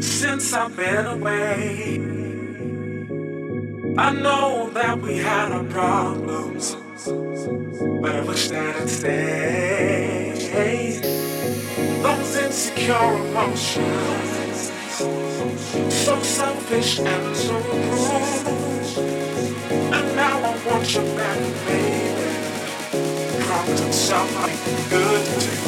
Since I've been away, I know that we had our problems, but I wish that it stayed. Those insecure emotions, so selfish and so cruel. And now I want you back, baby. Promise somebody good to